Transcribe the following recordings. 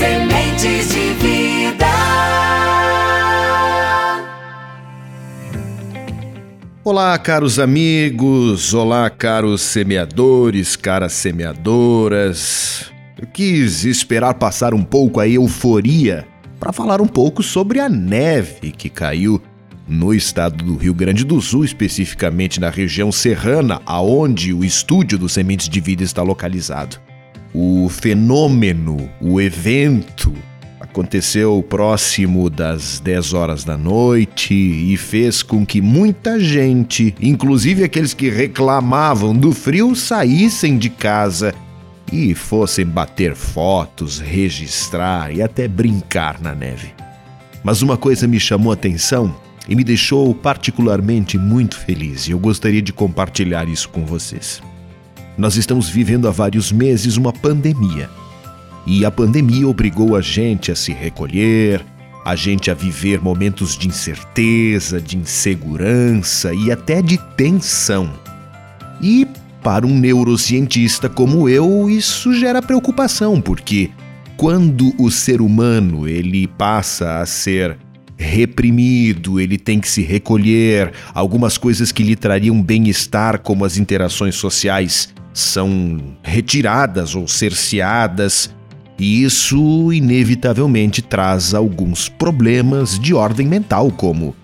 Sementes de vida. Olá, caros amigos, olá, caros semeadores, caras semeadoras. Eu quis esperar passar um pouco a euforia para falar um pouco sobre a neve que caiu no estado do Rio Grande do Sul, especificamente na região serrana, aonde o estúdio do Sementes de Vida está localizado. O fenômeno, o evento, aconteceu próximo das 10 horas da noite e fez com que muita gente, inclusive aqueles que reclamavam do frio, saíssem de casa e fossem bater fotos, registrar e até brincar na neve. Mas uma coisa me chamou a atenção e me deixou particularmente muito feliz e eu gostaria de compartilhar isso com vocês. Nós estamos vivendo há vários meses uma pandemia. E a pandemia obrigou a gente a se recolher, a gente a viver momentos de incerteza, de insegurança e até de tensão. E para um neurocientista como eu, isso gera preocupação, porque quando o ser humano ele passa a ser reprimido, ele tem que se recolher, algumas coisas que lhe trariam bem-estar, como as interações sociais, são retiradas ou cerceadas, e isso inevitavelmente traz alguns problemas de ordem mental, como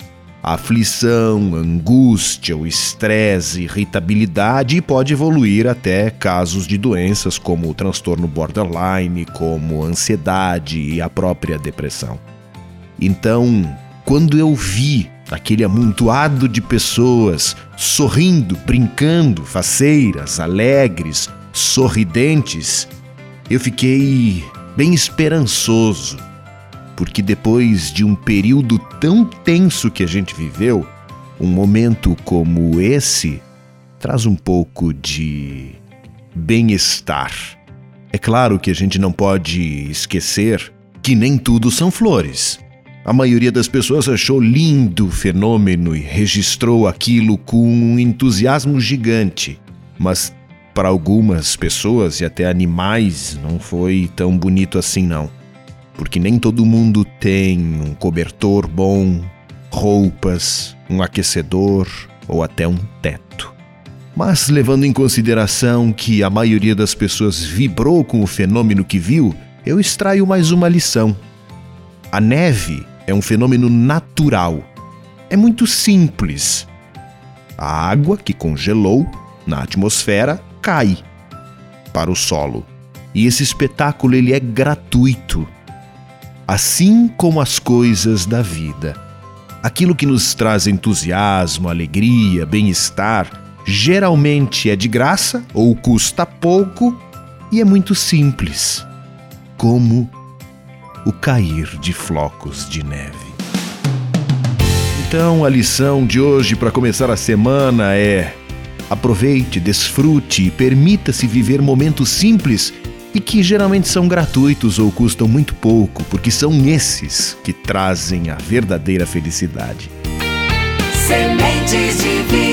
aflição, angústia, o estresse, irritabilidade e pode evoluir até casos de doenças como o transtorno borderline, como ansiedade e a própria depressão. Então, quando eu vi aquele amontoado de pessoas sorrindo, brincando, faceiras, alegres, sorridentes, eu fiquei bem esperançoso, porque depois de um período tão tenso que a gente viveu, um momento como esse traz um pouco de bem-estar. É claro que a gente não pode esquecer que nem tudo são flores. A maioria das pessoas achou lindo o fenômeno e registrou aquilo com um entusiasmo gigante. Mas para algumas pessoas e até animais não foi tão bonito assim não. Porque nem todo mundo tem um cobertor bom, roupas, um aquecedor ou até um teto. Mas levando em consideração que a maioria das pessoas vibrou com o fenômeno que viu, eu extraio mais uma lição. A neve é um fenômeno natural. É muito simples. A água que congelou na atmosfera cai para o solo. E esse espetáculo ele é gratuito. Assim como as coisas da vida. Aquilo que nos traz entusiasmo, alegria, bem-estar, geralmente é de graça ou custa pouco e é muito simples. Como o cair de flocos de neve. Então, a lição de hoje para começar a semana é: aproveite, desfrute e permita-se viver momentos simples e que geralmente são gratuitos ou custam muito pouco, porque são esses que trazem a verdadeira felicidade. Sementes de vida.